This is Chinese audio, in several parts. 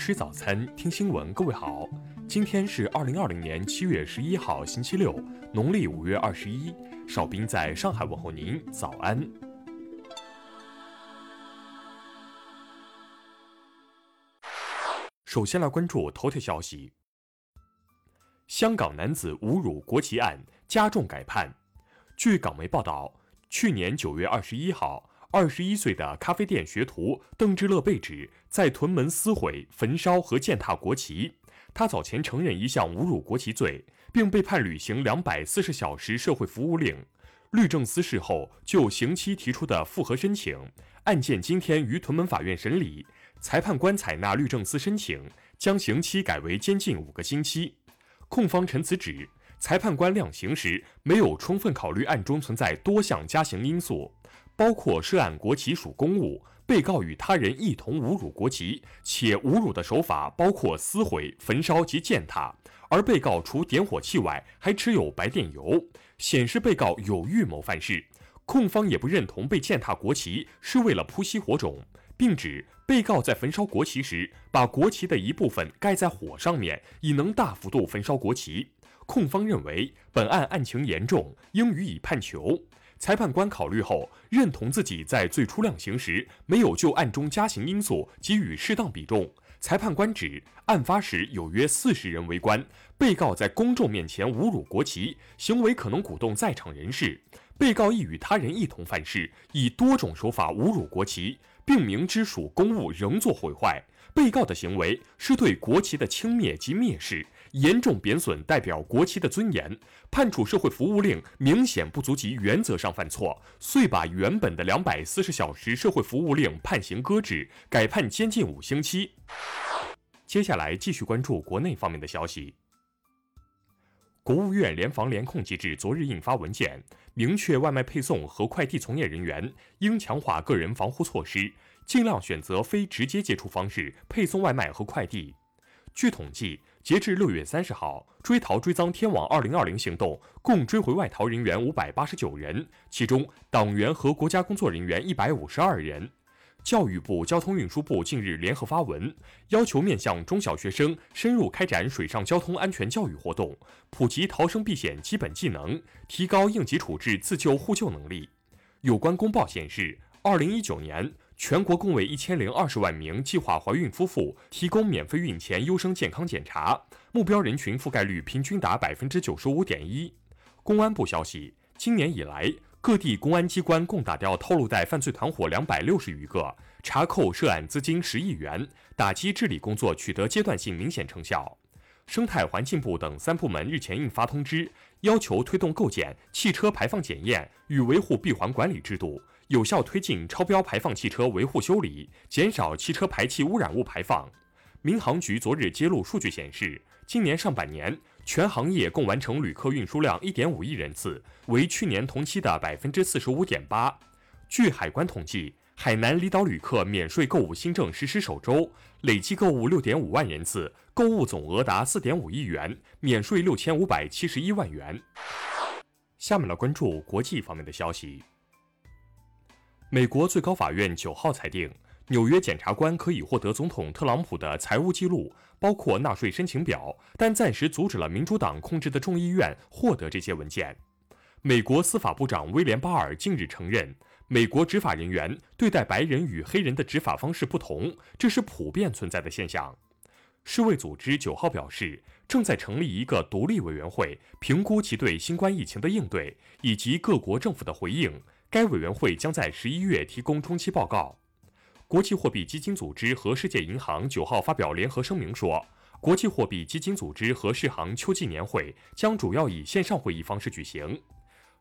吃早餐，听新闻。各位好，今天是二零二零年七月十一号，星期六，农历五月二十一。邵兵在上海问候您，早安。首先来关注头条消息：香港男子侮辱国旗案加重改判。据港媒报道，去年九月二十一号。二十一岁的咖啡店学徒邓志乐被指在屯门撕毁、焚烧和践踏国旗。他早前承认一项侮辱国旗罪，并被判履行两百四十小时社会服务令。律政司事后就刑期提出的复核申请，案件今天于屯门法院审理。裁判官采纳律政司申请，将刑期改为监禁五个星期。控方陈词指，裁判官量刑时没有充分考虑案中存在多项加刑因素。包括涉案国旗属公物，被告与他人一同侮辱国旗，且侮辱的手法包括撕毁、焚烧及践踏，而被告除点火器外，还持有白电油，显示被告有预谋犯事。控方也不认同被践踏国旗是为了扑熄火种，并指被告在焚烧国旗时，把国旗的一部分盖在火上面，以能大幅度焚烧国旗。控方认为本案案情严重，应予以判囚。裁判官考虑后认同自己在最初量刑时没有就案中加刑因素给予适当比重。裁判官指，案发时有约四十人围观，被告在公众面前侮辱国旗，行为可能鼓动在场人士。被告亦与他人一同犯事，以多种手法侮辱国旗，并明知属公物仍作毁坏。被告的行为是对国旗的轻蔑及蔑视。严重贬损代表国旗的尊严，判处社会服务令明显不足及原则上犯错，遂把原本的两百四十小时社会服务令判刑搁置，改判监禁五星期。接下来继续关注国内方面的消息。国务院联防联控机制昨日印发文件，明确外卖配送和快递从业人员应强化个人防护措施，尽量选择非直接接触方式配送外卖和快递。据统计。截至六月三十号，追逃追赃天网二零二零行动共追回外逃人员五百八十九人，其中党员和国家工作人员一百五十二人。教育部、交通运输部近日联合发文，要求面向中小学生深入开展水上交通安全教育活动，普及逃生避险基本技能，提高应急处置自救互救能力。有关公报显示，二零一九年。全国共为一千零二十万名计划怀孕夫妇提供免费孕前优生健康检查，目标人群覆盖率平均达百分之九十五点一。公安部消息，今年以来，各地公安机关共打掉套路贷犯罪团伙两百六十余个，查扣涉案资金十亿元，打击治理工作取得阶段性明显成效。生态环境部等三部门日前印发通知，要求推动构建汽车排放检验与维护闭环管理制度。有效推进超标排放汽车维护修理，减少汽车排气污染物排放。民航局昨日揭露数据显示，今年上半年全行业共完成旅客运输量一点五亿人次，为去年同期的百分之四十五点八。据海关统计，海南离岛旅客免税购物新政实施首周，累计购物六点五万人次，购物总额达四点五亿元，免税六千五百七十一万元。下面来关注国际方面的消息。美国最高法院九号裁定，纽约检察官可以获得总统特朗普的财务记录，包括纳税申请表，但暂时阻止了民主党控制的众议院获得这些文件。美国司法部长威廉巴尔近日承认，美国执法人员对待白人与黑人的执法方式不同，这是普遍存在的现象。世卫组织九号表示，正在成立一个独立委员会，评估其对新冠疫情的应对以及各国政府的回应。该委员会将在十一月提供中期报告。国际货币基金组织和世界银行九号发表联合声明说，国际货币基金组织和世行秋季年会将主要以线上会议方式举行。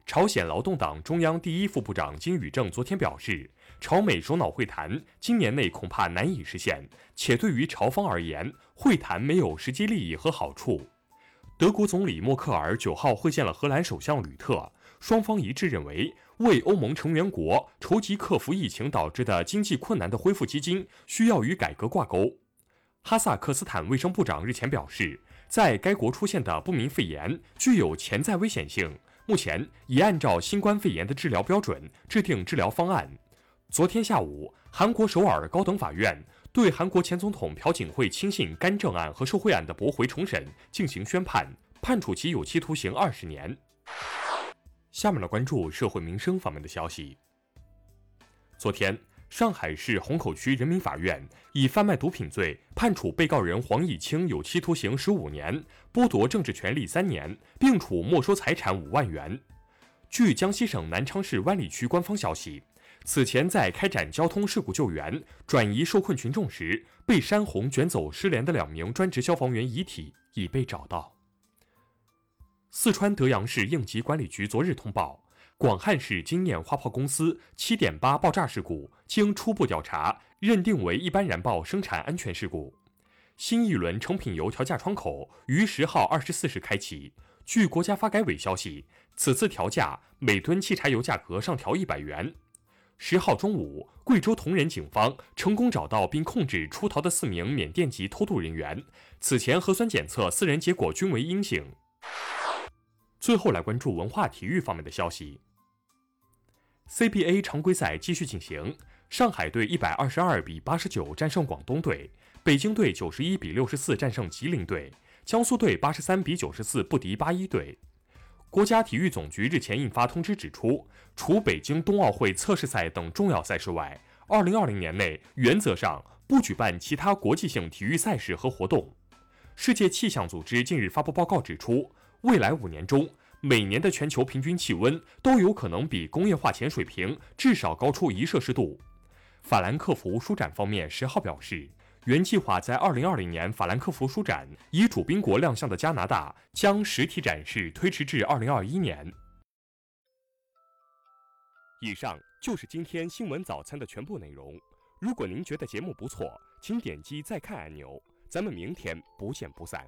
朝鲜劳动党中央第一副部长金宇正昨天表示，朝美首脑会谈今年内恐怕难以实现，且对于朝方而言，会谈没有实际利益和好处。德国总理默克尔九号会见了荷兰首相吕特。双方一致认为，为欧盟成员国筹集克服疫情导致的经济困难的恢复基金需要与改革挂钩。哈萨克斯坦卫生部长日前表示，在该国出现的不明肺炎具有潜在危险性，目前已按照新冠肺炎的治疗标准制定治疗方案。昨天下午，韩国首尔高等法院对韩国前总统朴槿惠亲信干政案和受贿案的驳回重审进行宣判，判处其有期徒刑二十年。下面来关注社会民生方面的消息。昨天，上海市虹口区人民法院以贩卖毒品罪判处被告人黄以清有期徒刑十五年，剥夺政治权利三年，并处没收财产五万元。据江西省南昌市湾里区官方消息。此前在开展交通事故救援、转移受困群众时，被山洪卷走失联的两名专职消防员遗体已被找到。四川德阳市应急管理局昨日通报，广汉市经验花炮公司七点八爆炸事故，经初步调查，认定为一般燃爆生产安全事故。新一轮成品油调价窗口于十号二十四时开启。据国家发改委消息，此次调价每吨汽柴油价格上调一百元。十号中午，贵州铜仁警方成功找到并控制出逃的四名缅甸籍偷渡人员。此前核酸检测，四人结果均为阴性。最后来关注文化体育方面的消息。CBA 常规赛继续进行，上海队一百二十二比八十九战胜广东队，北京队九十一比六十四战胜吉林队，江苏队八十三比九十四不敌八一队。国家体育总局日前印发通知，指出，除北京冬奥会测试赛等重要赛事外，二零二零年内原则上不举办其他国际性体育赛事和活动。世界气象组织近日发布报告指出，未来五年中，每年的全球平均气温都有可能比工业化前水平至少高出一摄氏度。法兰克福书展方面十号表示。原计划在二零二零年法兰克福书展以主宾国亮相的加拿大，将实体展示推迟至二零二一年。以上就是今天新闻早餐的全部内容。如果您觉得节目不错，请点击再看按钮。咱们明天不见不散。